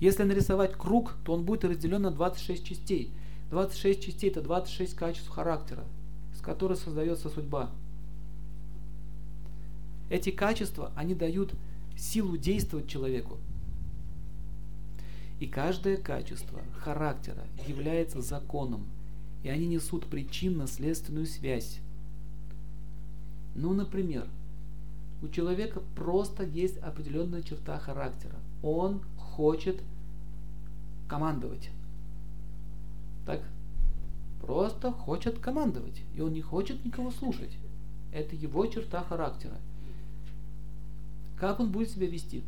Если нарисовать круг, то он будет разделен на 26 частей. 26 частей – это 26 качеств характера, с которых создается судьба. Эти качества, они дают силу действовать человеку. И каждое качество характера является законом, и они несут причинно-следственную связь. Ну, например, у человека просто есть определенная черта характера. Он хочет командовать. Так? Просто хочет командовать. И он не хочет никого слушать. Это его черта характера. Как он будет себя вести?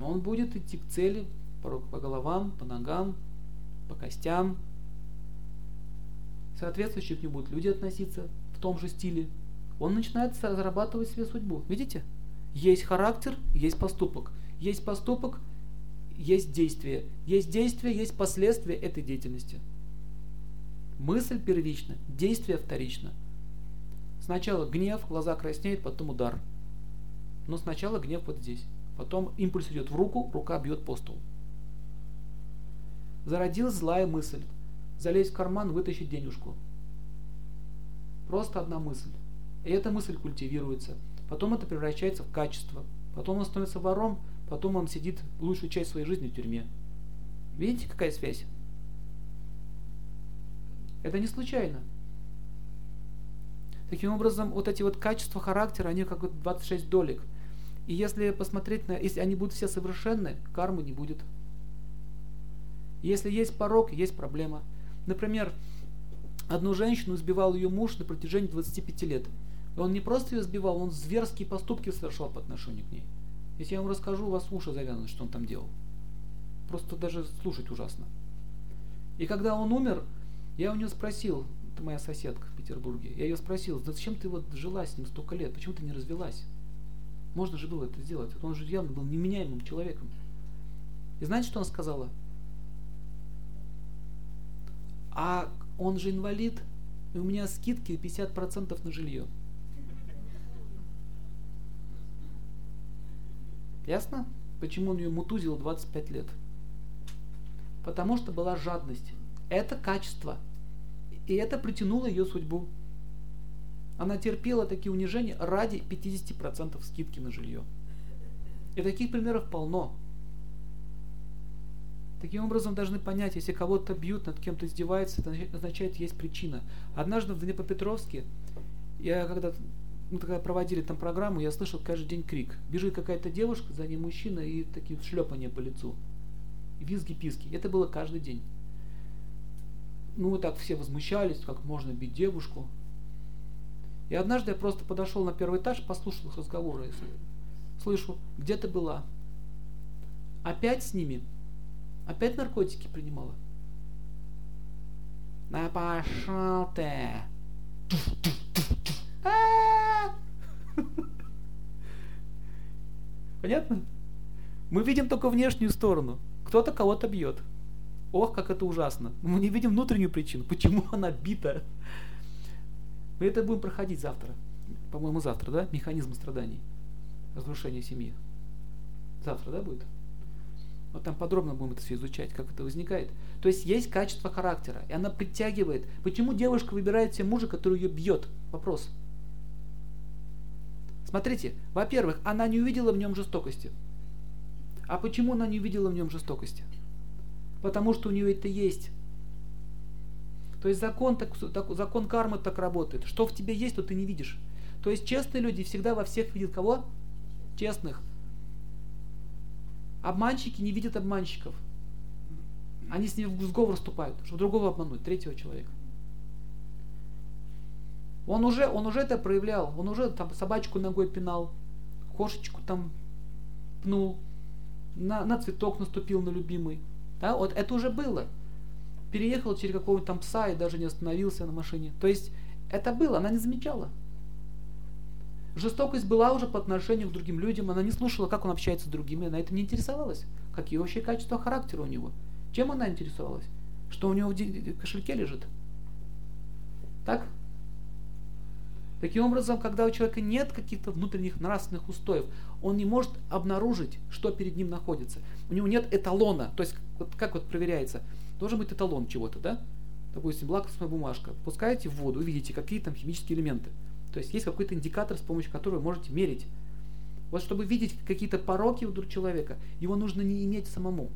Он будет идти к цели по, по головам, по ногам, по костям. Соответствующие к нему будут люди относиться в том же стиле. Он начинает зарабатывать себе судьбу. Видите? Есть характер, есть поступок. Есть поступок, есть действие. Есть действие, есть последствия этой деятельности. Мысль первична, действие вторично. Сначала гнев, глаза краснеют, потом удар. Но сначала гнев вот здесь. Потом импульс идет в руку, рука бьет по столу. Зародилась злая мысль. Залезть в карман, вытащить денежку. Просто одна мысль. И эта мысль культивируется. Потом это превращается в качество. Потом он становится вором, потом он сидит лучшую часть своей жизни в тюрьме. Видите, какая связь? Это не случайно. Таким образом, вот эти вот качества характера, они как вот 26 долек – и если посмотреть на, если они будут все совершенны, кармы не будет. Если есть порог, есть проблема. Например, одну женщину сбивал ее муж на протяжении 25 лет. И он не просто ее сбивал, он зверские поступки совершал по отношению к ней. Если я вам расскажу, у вас уши завянут, что он там делал. Просто даже слушать ужасно. И когда он умер, я у него спросил, это моя соседка в Петербурге, я ее спросил, зачем ты вот жила с ним столько лет, почему ты не развелась? Можно же было это сделать. Он же явно был неменяемым человеком. И знаете, что она сказала? А он же инвалид, и у меня скидки 50% на жилье. Ясно? Почему он ее мутузил 25 лет? Потому что была жадность. Это качество. И это притянуло ее судьбу. Она терпела такие унижения ради 50% скидки на жилье. И таких примеров полно. Таким образом, должны понять, если кого-то бьют, над кем-то издеваются, это означает, есть причина. Однажды в Днепропетровске, я когда мы тогда проводили там программу, я слышал каждый день крик. Бежит какая-то девушка, за ней мужчина и такие шлепания по лицу. Визги-писки. Это было каждый день. Ну, так все возмущались, как можно бить девушку. И однажды я просто подошел на первый этаж, послушал их разговоры. Слышу, где ты была? Опять с ними? Опять наркотики принимала? Да пошел ты! Понятно? Мы видим только внешнюю сторону. Кто-то кого-то бьет. Ох, как это ужасно. Мы не видим внутреннюю причину. Почему она бита? Мы это будем проходить завтра. По-моему, завтра, да? Механизм страданий. Разрушение семьи. Завтра, да, будет? Вот там подробно будем это все изучать, как это возникает. То есть есть качество характера, и она притягивает. Почему девушка выбирает себе мужа, который ее бьет? Вопрос. Смотрите, во-первых, она не увидела в нем жестокости. А почему она не увидела в нем жестокости? Потому что у нее это есть. То есть закон, так, так, закон кармы так работает. Что в тебе есть, то ты не видишь. То есть честные люди всегда во всех видят кого? Честных. Обманщики не видят обманщиков. Они с ним в сговор вступают, чтобы другого обмануть, третьего человека. Он уже, он уже это проявлял. Он уже там собачку ногой пинал, кошечку там пнул, на, на цветок наступил на любимый. Да, вот это уже было переехал через какого-то там пса и даже не остановился на машине. То есть это было, она не замечала. Жестокость была уже по отношению к другим людям, она не слушала, как он общается с другими, она это не интересовалась. Какие вообще качества характера у него. Чем она интересовалась? Что у него в кошельке лежит? Так? Таким образом, когда у человека нет каких-то внутренних нравственных устоев, он не может обнаружить, что перед ним находится. У него нет эталона. То есть, вот как вот проверяется? Должен быть эталон чего-то, да? Допустим, лакмусовая бумажка. Пускаете в воду, увидите, какие там химические элементы. То есть есть какой-то индикатор, с помощью которого вы можете мерить. Вот чтобы видеть какие-то пороки у человека, его нужно не иметь самому.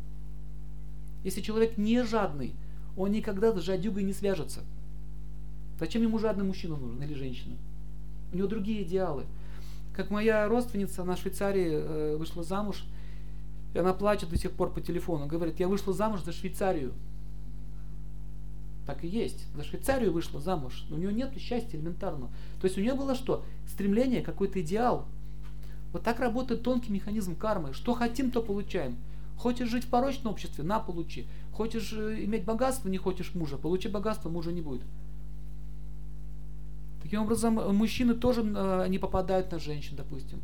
Если человек не жадный, он никогда с жадюгой не свяжется. Зачем ему жадный мужчина нужен или женщина? У него другие идеалы. Как моя родственница, она в Швейцарии э, вышла замуж, и она плачет до сих пор по телефону. Говорит, я вышла замуж за Швейцарию. Так и есть. За Швейцарию вышла замуж. Но у нее нет счастья элементарного. То есть у нее было что? Стремление, какой-то идеал. Вот так работает тонкий механизм кармы. Что хотим, то получаем. Хочешь жить в порочном обществе? На, получи. Хочешь э, иметь богатство, не хочешь мужа? Получи богатство, мужа не будет. Таким образом, мужчины тоже э, не попадают на женщин, допустим.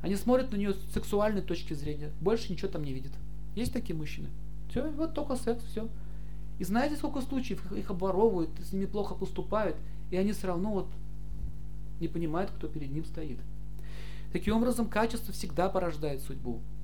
Они смотрят на нее с сексуальной точки зрения. Больше ничего там не видят. Есть такие мужчины? Все, вот только секс, все. И знаете, сколько случаев их обворовывают, с ними плохо поступают, и они все равно вот не понимают, кто перед ним стоит. Таким образом, качество всегда порождает судьбу.